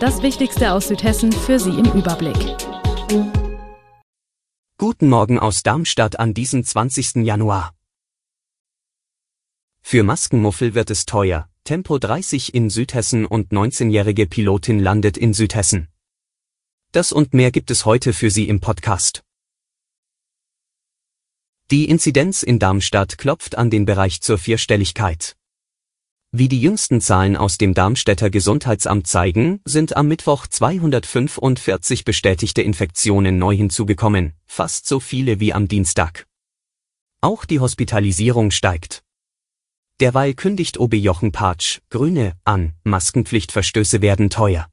Das Wichtigste aus Südhessen für Sie im Überblick. Guten Morgen aus Darmstadt an diesem 20. Januar. Für Maskenmuffel wird es teuer. Tempo 30 in Südhessen und 19-jährige Pilotin landet in Südhessen. Das und mehr gibt es heute für Sie im Podcast. Die Inzidenz in Darmstadt klopft an den Bereich zur Vierstelligkeit. Wie die jüngsten Zahlen aus dem Darmstädter Gesundheitsamt zeigen, sind am Mittwoch 245 bestätigte Infektionen neu hinzugekommen, fast so viele wie am Dienstag. Auch die Hospitalisierung steigt. Derweil kündigt OB Jochen Patsch, Grüne, an, Maskenpflichtverstöße werden teuer.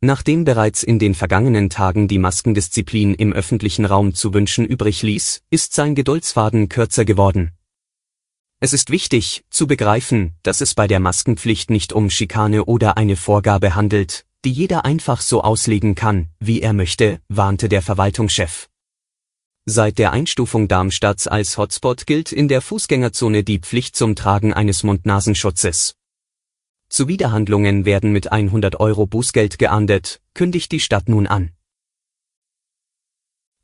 Nachdem bereits in den vergangenen Tagen die Maskendisziplin im öffentlichen Raum zu wünschen übrig ließ, ist sein Geduldsfaden kürzer geworden. Es ist wichtig, zu begreifen, dass es bei der Maskenpflicht nicht um Schikane oder eine Vorgabe handelt, die jeder einfach so auslegen kann, wie er möchte, warnte der Verwaltungschef. Seit der Einstufung Darmstadts als Hotspot gilt in der Fußgängerzone die Pflicht zum Tragen eines Mund-Nasenschutzes. Zuwiderhandlungen werden mit 100 Euro Bußgeld geahndet, kündigt die Stadt nun an.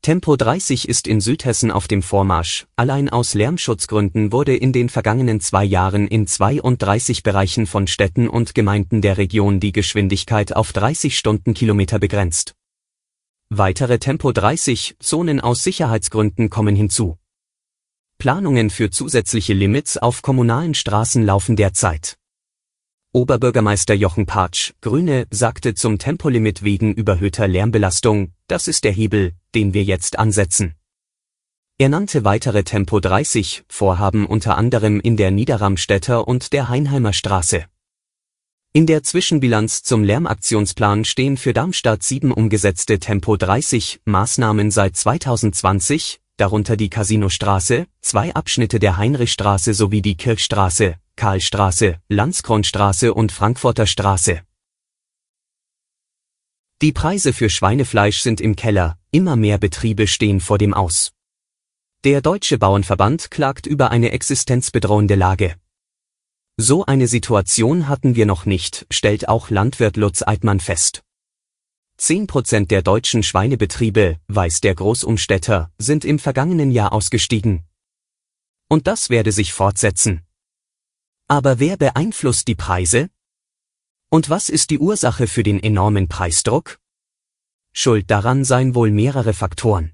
Tempo 30 ist in Südhessen auf dem Vormarsch. Allein aus Lärmschutzgründen wurde in den vergangenen zwei Jahren in 32 Bereichen von Städten und Gemeinden der Region die Geschwindigkeit auf 30 Stundenkilometer begrenzt. Weitere Tempo 30 Zonen aus Sicherheitsgründen kommen hinzu. Planungen für zusätzliche Limits auf kommunalen Straßen laufen derzeit. Oberbürgermeister Jochen Patsch, Grüne, sagte zum Tempolimit wegen überhöhter Lärmbelastung, das ist der Hebel, den wir jetzt ansetzen. Er nannte weitere Tempo 30 Vorhaben unter anderem in der Niederramstädter und der Heinheimer Straße. In der Zwischenbilanz zum Lärmaktionsplan stehen für Darmstadt sieben umgesetzte Tempo 30 Maßnahmen seit 2020, darunter die Casinostraße, zwei Abschnitte der Heinrichstraße sowie die Kirchstraße, Karlstraße, Landskronstraße und Frankfurter Straße. Die Preise für Schweinefleisch sind im Keller, immer mehr Betriebe stehen vor dem Aus. Der Deutsche Bauernverband klagt über eine existenzbedrohende Lage. So eine Situation hatten wir noch nicht, stellt auch Landwirt Lutz Eidmann fest. Zehn Prozent der deutschen Schweinebetriebe, weiß der Großumstädter, sind im vergangenen Jahr ausgestiegen. Und das werde sich fortsetzen. Aber wer beeinflusst die Preise? Und was ist die Ursache für den enormen Preisdruck? Schuld daran seien wohl mehrere Faktoren.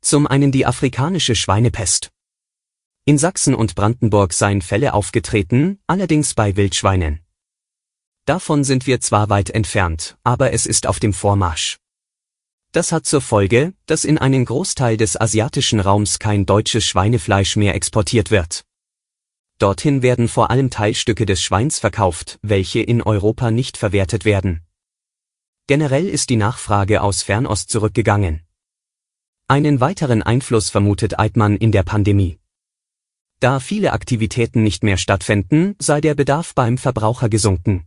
Zum einen die afrikanische Schweinepest. In Sachsen und Brandenburg seien Fälle aufgetreten, allerdings bei Wildschweinen. Davon sind wir zwar weit entfernt, aber es ist auf dem Vormarsch. Das hat zur Folge, dass in einen Großteil des asiatischen Raums kein deutsches Schweinefleisch mehr exportiert wird. Dorthin werden vor allem Teilstücke des Schweins verkauft, welche in Europa nicht verwertet werden. Generell ist die Nachfrage aus Fernost zurückgegangen. Einen weiteren Einfluss vermutet Eidmann in der Pandemie. Da viele Aktivitäten nicht mehr stattfinden, sei der Bedarf beim Verbraucher gesunken.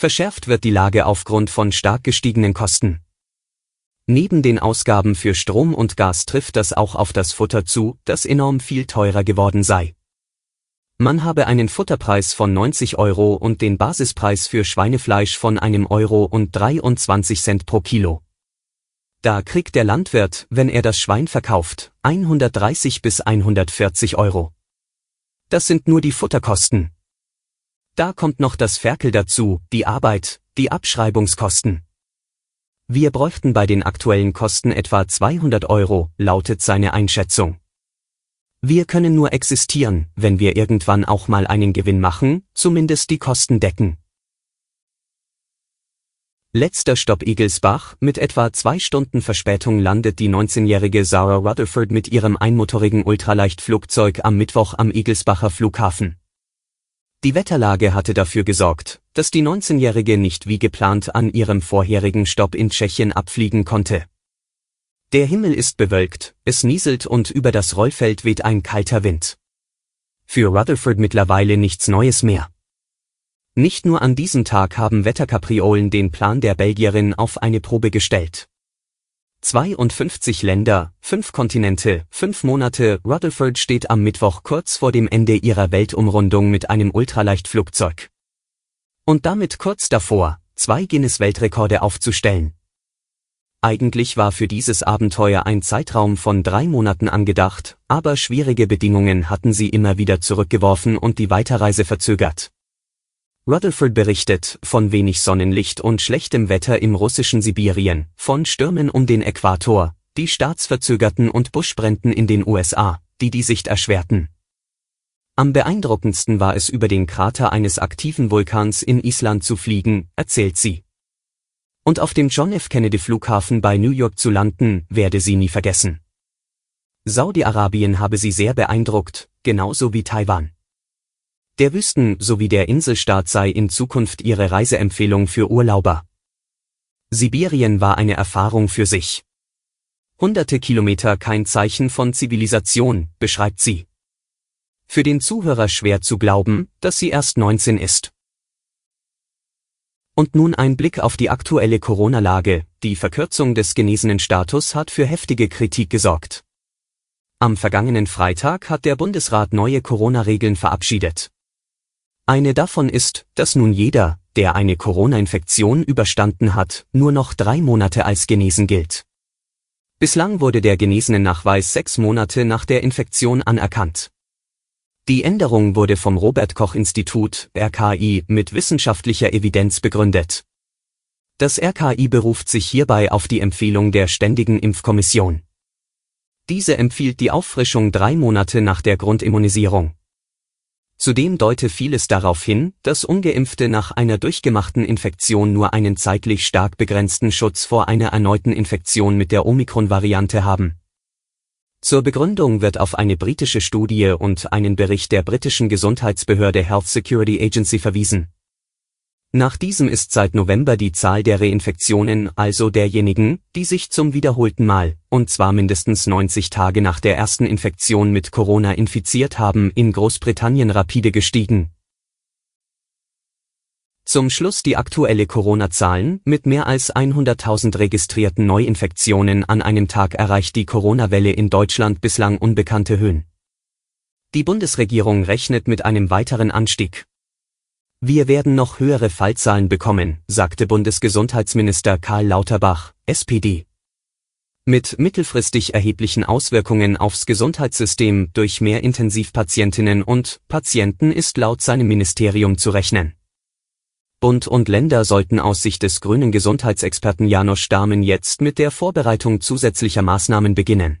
Verschärft wird die Lage aufgrund von stark gestiegenen Kosten. Neben den Ausgaben für Strom und Gas trifft das auch auf das Futter zu, das enorm viel teurer geworden sei. Man habe einen Futterpreis von 90 Euro und den Basispreis für Schweinefleisch von einem Euro und 23 Cent pro Kilo. Da kriegt der Landwirt, wenn er das Schwein verkauft, 130 bis 140 Euro. Das sind nur die Futterkosten. Da kommt noch das Ferkel dazu, die Arbeit, die Abschreibungskosten. Wir bräuchten bei den aktuellen Kosten etwa 200 Euro, lautet seine Einschätzung. Wir können nur existieren, wenn wir irgendwann auch mal einen Gewinn machen, zumindest die Kosten decken. Letzter Stopp Igelsbach, mit etwa zwei Stunden Verspätung landet die 19-jährige Sarah Rutherford mit ihrem einmotorigen Ultraleichtflugzeug am Mittwoch am Igelsbacher Flughafen. Die Wetterlage hatte dafür gesorgt, dass die 19-Jährige nicht wie geplant an ihrem vorherigen Stopp in Tschechien abfliegen konnte. Der Himmel ist bewölkt, es nieselt und über das Rollfeld weht ein kalter Wind. Für Rutherford mittlerweile nichts Neues mehr. Nicht nur an diesem Tag haben Wetterkapriolen den Plan der Belgierin auf eine Probe gestellt. 52 Länder, 5 Kontinente, 5 Monate, Rutherford steht am Mittwoch kurz vor dem Ende ihrer Weltumrundung mit einem Ultraleichtflugzeug. Und damit kurz davor, zwei Guinness-Weltrekorde aufzustellen. Eigentlich war für dieses Abenteuer ein Zeitraum von drei Monaten angedacht, aber schwierige Bedingungen hatten sie immer wieder zurückgeworfen und die Weiterreise verzögert. Rutherford berichtet von wenig Sonnenlicht und schlechtem Wetter im russischen Sibirien, von Stürmen um den Äquator, die staatsverzögerten und Buschbränden in den USA, die die Sicht erschwerten. Am beeindruckendsten war es über den Krater eines aktiven Vulkans in Island zu fliegen, erzählt sie. Und auf dem John F. Kennedy Flughafen bei New York zu landen, werde sie nie vergessen. Saudi-Arabien habe sie sehr beeindruckt, genauso wie Taiwan. Der Wüsten- sowie der Inselstaat sei in Zukunft ihre Reiseempfehlung für Urlauber. Sibirien war eine Erfahrung für sich. Hunderte Kilometer kein Zeichen von Zivilisation, beschreibt sie. Für den Zuhörer schwer zu glauben, dass sie erst 19 ist. Und nun ein Blick auf die aktuelle Corona-Lage. Die Verkürzung des genesenen Status hat für heftige Kritik gesorgt. Am vergangenen Freitag hat der Bundesrat neue Corona-Regeln verabschiedet. Eine davon ist, dass nun jeder, der eine Corona-Infektion überstanden hat, nur noch drei Monate als genesen gilt. Bislang wurde der Genesenen-Nachweis sechs Monate nach der Infektion anerkannt. Die Änderung wurde vom Robert Koch Institut RKI mit wissenschaftlicher Evidenz begründet. Das RKI beruft sich hierbei auf die Empfehlung der Ständigen Impfkommission. Diese empfiehlt die Auffrischung drei Monate nach der Grundimmunisierung. Zudem deute vieles darauf hin, dass ungeimpfte nach einer durchgemachten Infektion nur einen zeitlich stark begrenzten Schutz vor einer erneuten Infektion mit der Omikron-Variante haben. Zur Begründung wird auf eine britische Studie und einen Bericht der britischen Gesundheitsbehörde Health Security Agency verwiesen nach diesem ist seit November die Zahl der Reinfektionen, also derjenigen, die sich zum wiederholten Mal, und zwar mindestens 90 Tage nach der ersten Infektion mit Corona infiziert haben, in Großbritannien rapide gestiegen. Zum Schluss die aktuelle Corona-Zahlen, mit mehr als 100.000 registrierten Neuinfektionen an einem Tag erreicht die Corona-Welle in Deutschland bislang unbekannte Höhen. Die Bundesregierung rechnet mit einem weiteren Anstieg. Wir werden noch höhere Fallzahlen bekommen, sagte Bundesgesundheitsminister Karl Lauterbach, SPD. Mit mittelfristig erheblichen Auswirkungen aufs Gesundheitssystem durch mehr Intensivpatientinnen und Patienten ist laut seinem Ministerium zu rechnen. Bund und Länder sollten aus Sicht des grünen Gesundheitsexperten Janusz Stamen jetzt mit der Vorbereitung zusätzlicher Maßnahmen beginnen.